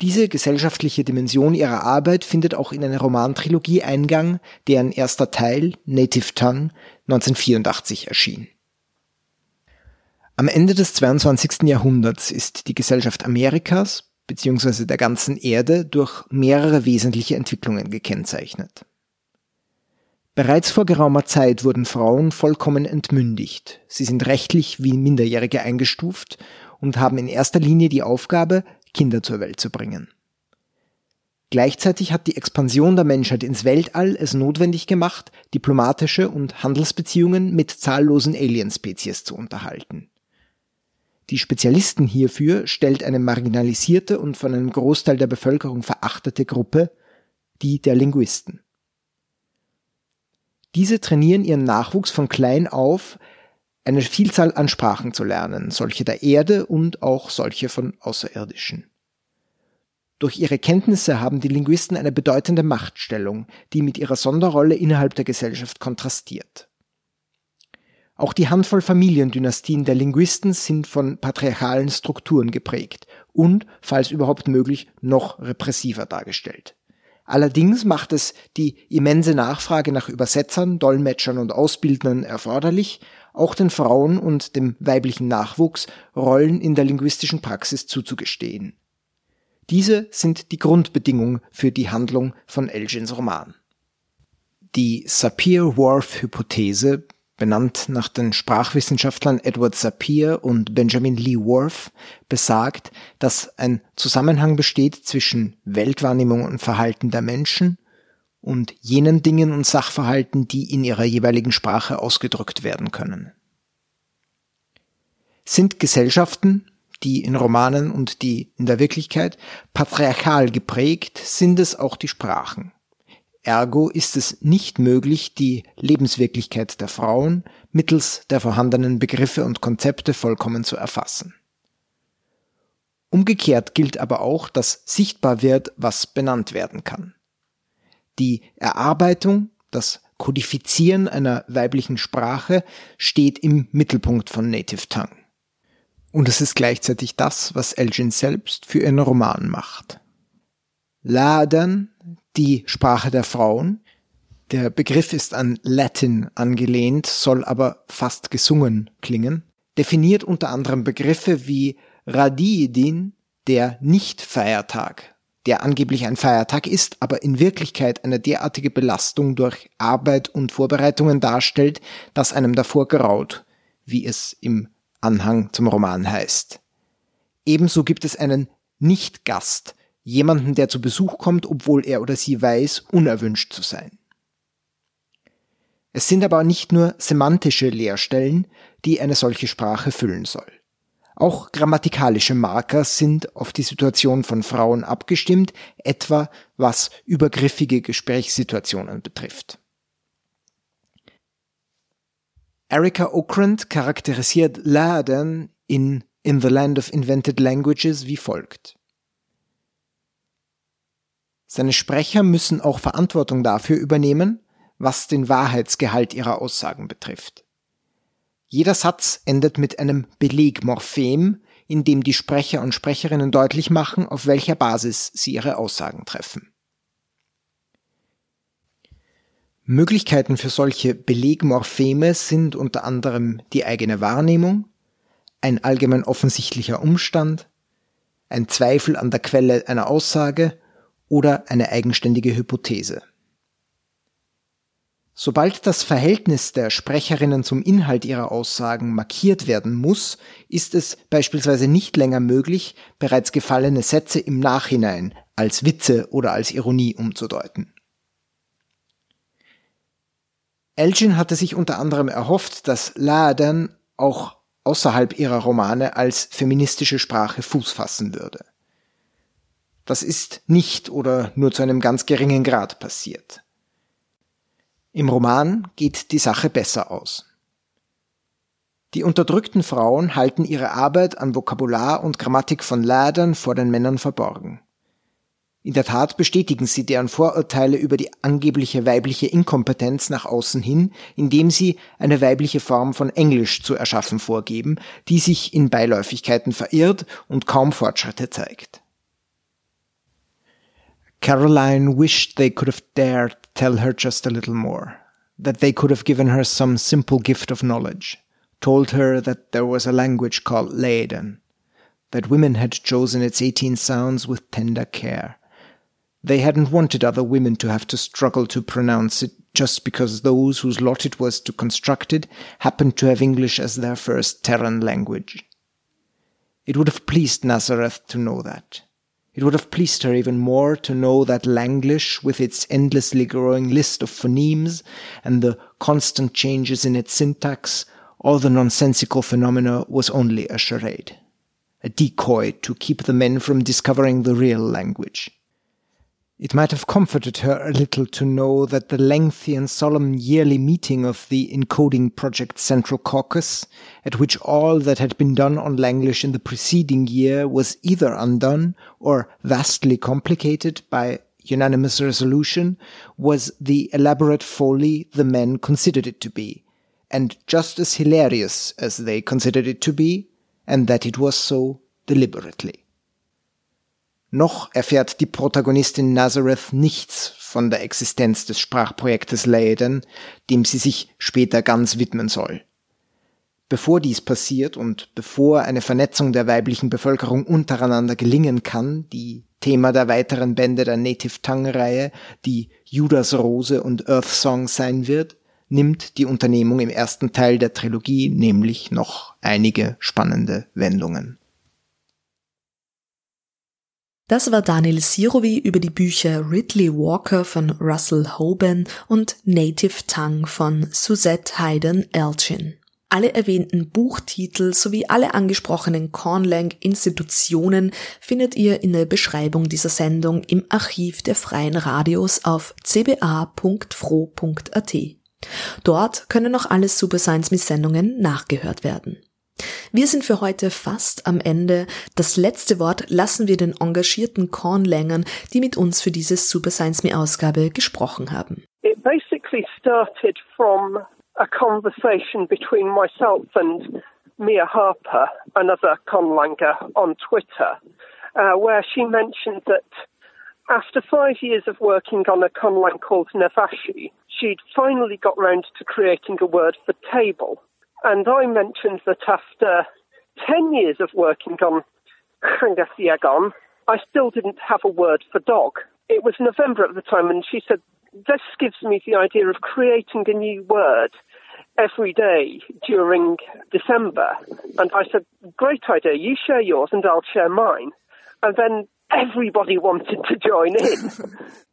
Diese gesellschaftliche Dimension ihrer Arbeit findet auch in eine Romantrilogie Eingang, deren erster Teil, Native Tongue, 1984 erschien. Am Ende des 22. Jahrhunderts ist die Gesellschaft Amerikas bzw. der ganzen Erde durch mehrere wesentliche Entwicklungen gekennzeichnet. Bereits vor geraumer Zeit wurden Frauen vollkommen entmündigt. Sie sind rechtlich wie Minderjährige eingestuft und haben in erster Linie die Aufgabe, Kinder zur Welt zu bringen. Gleichzeitig hat die Expansion der Menschheit ins Weltall es notwendig gemacht, diplomatische und Handelsbeziehungen mit zahllosen Alienspezies zu unterhalten. Die Spezialisten hierfür stellt eine marginalisierte und von einem Großteil der Bevölkerung verachtete Gruppe, die der Linguisten. Diese trainieren ihren Nachwuchs von klein auf, eine Vielzahl an Sprachen zu lernen, solche der Erde und auch solche von Außerirdischen. Durch ihre Kenntnisse haben die Linguisten eine bedeutende Machtstellung, die mit ihrer Sonderrolle innerhalb der Gesellschaft kontrastiert. Auch die Handvoll Familiendynastien der Linguisten sind von patriarchalen Strukturen geprägt und, falls überhaupt möglich, noch repressiver dargestellt. Allerdings macht es die immense Nachfrage nach Übersetzern, Dolmetschern und Ausbildnern erforderlich, auch den Frauen und dem weiblichen Nachwuchs Rollen in der linguistischen Praxis zuzugestehen. Diese sind die Grundbedingung für die Handlung von Elgins Roman. Die Sapir-Whorf-Hypothese, benannt nach den Sprachwissenschaftlern Edward Sapir und Benjamin Lee Whorf, besagt, dass ein Zusammenhang besteht zwischen Weltwahrnehmung und Verhalten der Menschen und jenen Dingen und Sachverhalten, die in ihrer jeweiligen Sprache ausgedrückt werden können. Sind Gesellschaften, die in Romanen und die in der Wirklichkeit patriarchal geprägt, sind es auch die Sprachen. Ergo ist es nicht möglich, die Lebenswirklichkeit der Frauen mittels der vorhandenen Begriffe und Konzepte vollkommen zu erfassen. Umgekehrt gilt aber auch, dass sichtbar wird, was benannt werden kann. Die Erarbeitung, das Kodifizieren einer weiblichen Sprache steht im Mittelpunkt von Native Tongue. Und es ist gleichzeitig das, was Elgin selbst für ihren Roman macht. Laden, die Sprache der Frauen, der Begriff ist an Latin angelehnt, soll aber fast gesungen klingen, definiert unter anderem Begriffe wie Radiidin, der Nicht-Feiertag, der angeblich ein Feiertag ist, aber in Wirklichkeit eine derartige Belastung durch Arbeit und Vorbereitungen darstellt, dass einem davor geraut, wie es im Anhang zum Roman heißt. Ebenso gibt es einen Nicht-Gast, jemanden, der zu Besuch kommt, obwohl er oder sie weiß, unerwünscht zu sein. Es sind aber nicht nur semantische Leerstellen, die eine solche Sprache füllen soll. Auch grammatikalische Marker sind auf die Situation von Frauen abgestimmt, etwa was übergriffige Gesprächssituationen betrifft. Erica Okrand charakterisiert Laden in In the Land of Invented Languages wie folgt. Seine Sprecher müssen auch Verantwortung dafür übernehmen, was den Wahrheitsgehalt ihrer Aussagen betrifft. Jeder Satz endet mit einem Belegmorphem, in dem die Sprecher und Sprecherinnen deutlich machen, auf welcher Basis sie ihre Aussagen treffen. Möglichkeiten für solche Belegmorpheme sind unter anderem die eigene Wahrnehmung, ein allgemein offensichtlicher Umstand, ein Zweifel an der Quelle einer Aussage oder eine eigenständige Hypothese. Sobald das Verhältnis der Sprecherinnen zum Inhalt ihrer Aussagen markiert werden muss, ist es beispielsweise nicht länger möglich, bereits gefallene Sätze im Nachhinein als Witze oder als Ironie umzudeuten. Elgin hatte sich unter anderem erhofft, dass Laden auch außerhalb ihrer Romane als feministische Sprache Fuß fassen würde. Das ist nicht oder nur zu einem ganz geringen Grad passiert. Im Roman geht die Sache besser aus. Die unterdrückten Frauen halten ihre Arbeit an Vokabular und Grammatik von Ladern vor den Männern verborgen. In der Tat bestätigen sie deren Vorurteile über die angebliche weibliche Inkompetenz nach außen hin, indem sie eine weibliche Form von Englisch zu erschaffen vorgeben, die sich in Beiläufigkeiten verirrt und kaum Fortschritte zeigt. Caroline wished they could have dared tell her just a little more, that they could have given her some simple gift of knowledge told her that there was a language called Leiden, that women had chosen its 18 sounds with tender care. They hadn't wanted other women to have to struggle to pronounce it just because those whose lot it was to construct it happened to have English as their first Terran language. It would have pleased Nazareth to know that. It would have pleased her even more to know that Langlish, with its endlessly growing list of phonemes and the constant changes in its syntax, all the nonsensical phenomena was only a charade, a decoy to keep the men from discovering the real language. It might have comforted her a little to know that the lengthy and solemn yearly meeting of the Encoding Project Central Caucus, at which all that had been done on Langlish in the preceding year was either undone or vastly complicated by unanimous resolution, was the elaborate folly the men considered it to be, and just as hilarious as they considered it to be, and that it was so deliberately. Noch erfährt die Protagonistin Nazareth nichts von der Existenz des Sprachprojektes Leiden, dem sie sich später ganz widmen soll. Bevor dies passiert und bevor eine Vernetzung der weiblichen Bevölkerung untereinander gelingen kann, die Thema der weiteren Bände der Native Tongue Reihe, die Judas Rose und Earth Song sein wird, nimmt die Unternehmung im ersten Teil der Trilogie nämlich noch einige spannende Wendungen. Das war Daniel Sirovi über die Bücher Ridley Walker von Russell Hoban und Native Tongue von Suzette Hayden Elgin. Alle erwähnten Buchtitel sowie alle angesprochenen Cornlang-Institutionen findet ihr in der Beschreibung dieser Sendung im Archiv der Freien Radios auf cba.fro.at. Dort können noch alle Super Science Me Sendungen nachgehört werden. Wir sind für heute fast am Ende. Das letzte Wort lassen wir den engagierten Kornlängern, die mit uns für diese Super Science Me Ausgabe gesprochen haben. It basically started from a conversation between myself and Mia Harper, another conlanger on Twitter, uh, where she mentioned that after five years of working on a conlang called Navashi, she'd finally got round to creating a word for table. And I mentioned that after 10 years of working on Kangasiagon, I still didn't have a word for dog. It was November at the time, and she said, This gives me the idea of creating a new word every day during December. And I said, Great idea, you share yours and I'll share mine. And then everybody wanted to join in.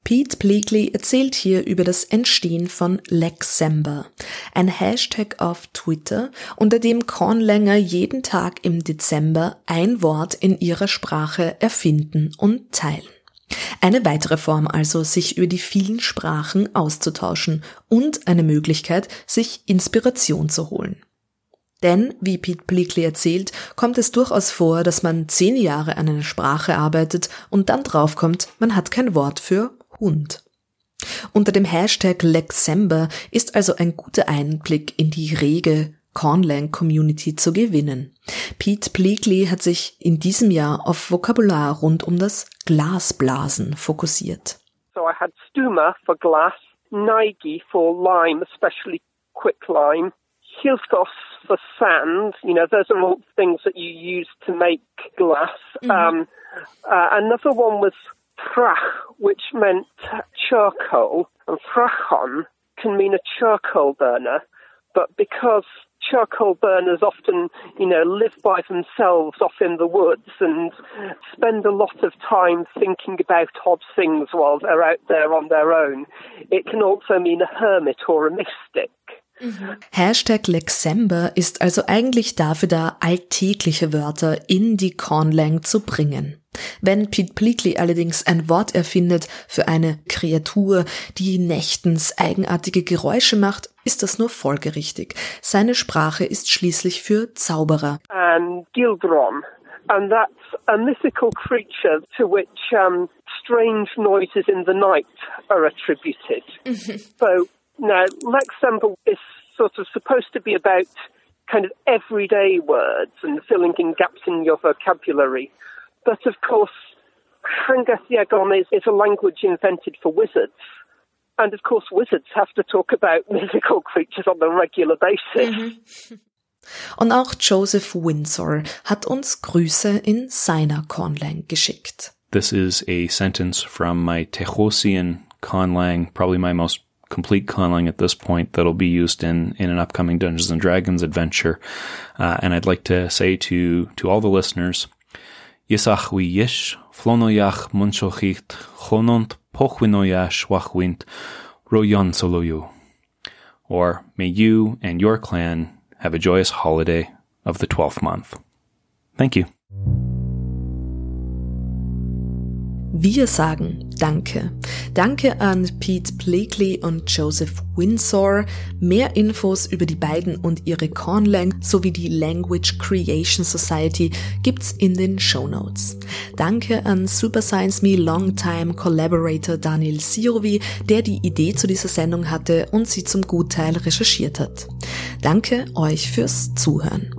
Pete Bleakley erzählt hier über das Entstehen von Lexember, ein Hashtag auf Twitter, unter dem Kornlänger jeden Tag im Dezember ein Wort in ihrer Sprache erfinden und teilen. Eine weitere Form also, sich über die vielen Sprachen auszutauschen und eine Möglichkeit, sich Inspiration zu holen. Denn, wie Pete Bleakley erzählt, kommt es durchaus vor, dass man zehn Jahre an einer Sprache arbeitet und dann draufkommt, man hat kein Wort für Hund. Unter dem Hashtag Lexember ist also ein guter Einblick in die rege Cornlang Community zu gewinnen. Pete Bleakley hat sich in diesem Jahr auf Vokabular rund um das Glasblasen fokussiert. So I had stuma for glass, naigi for lime, especially quicklime, hilthos for sand. You know, those are all things that you use to make glass. Mm -hmm. um, uh, another one was prach, which meant charcoal, and frachon can mean a charcoal burner, but because charcoal burners often, you know, live by themselves off in the woods and spend a lot of time thinking about odd things while they're out there on their own. It can also mean a hermit or a mystic. Mhm. Hashtag Lexember ist also eigentlich dafür da, alltägliche Wörter in die Cornlang zu bringen. Wenn Pete Bleakley allerdings ein Wort erfindet für eine Kreatur, die nächtens eigenartige Geräusche macht, ist das nur folgerichtig. Seine Sprache ist schließlich für Zauberer. And Gildron. And that's a mythical creature to which um, strange noises in the night are attributed. so now Lexemble is sort of supposed to be about kind of everyday words and filling in gaps in your vocabulary. But of course, Hangathiagon is, is a language invented for wizards. And of course, wizards have to talk about mythical creatures on a regular basis. Mm-hmm. Und auch Joseph Windsor hat uns Grüße in seiner Conlang geschickt. This is a sentence from my Techosian conlang, probably my most complete conlang at this point that'll be used in, in an upcoming Dungeons and Dragons adventure. Uh, and I'd like to say to, to all the listeners, Yisach wi yish, flonoyach munchochicht, chonont pochwinoyash wachwint, royon soloyu. Or may you and your clan have a joyous holiday of the 12th month. Thank you. Wir sagen Danke. Danke an Pete Blakely und Joseph Windsor. Mehr Infos über die beiden und ihre Conlang sowie die Language Creation Society gibt's in den Show Notes. Danke an Super Science Me Longtime Collaborator Daniel Siovi, der die Idee zu dieser Sendung hatte und sie zum Gutteil recherchiert hat. Danke euch fürs Zuhören.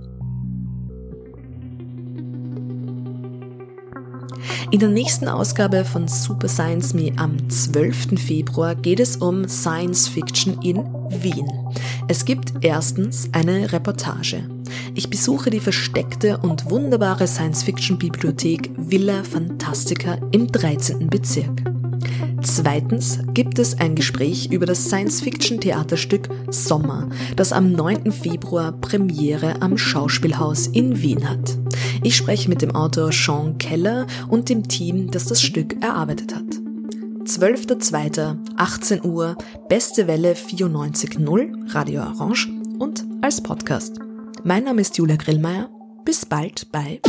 In der nächsten Ausgabe von Super Science Me am 12. Februar geht es um Science Fiction in Wien. Es gibt erstens eine Reportage. Ich besuche die versteckte und wunderbare Science-Fiction-Bibliothek Villa Fantastica im 13. Bezirk. Zweitens gibt es ein Gespräch über das Science-Fiction-Theaterstück Sommer, das am 9. Februar Premiere am Schauspielhaus in Wien hat. Ich spreche mit dem Autor Sean Keller und dem Team, das das Stück erarbeitet hat. 12.02. 18 Uhr, Beste Welle 94.0, Radio Orange und als Podcast. Mein Name ist Julia Grillmeier. Bis bald bei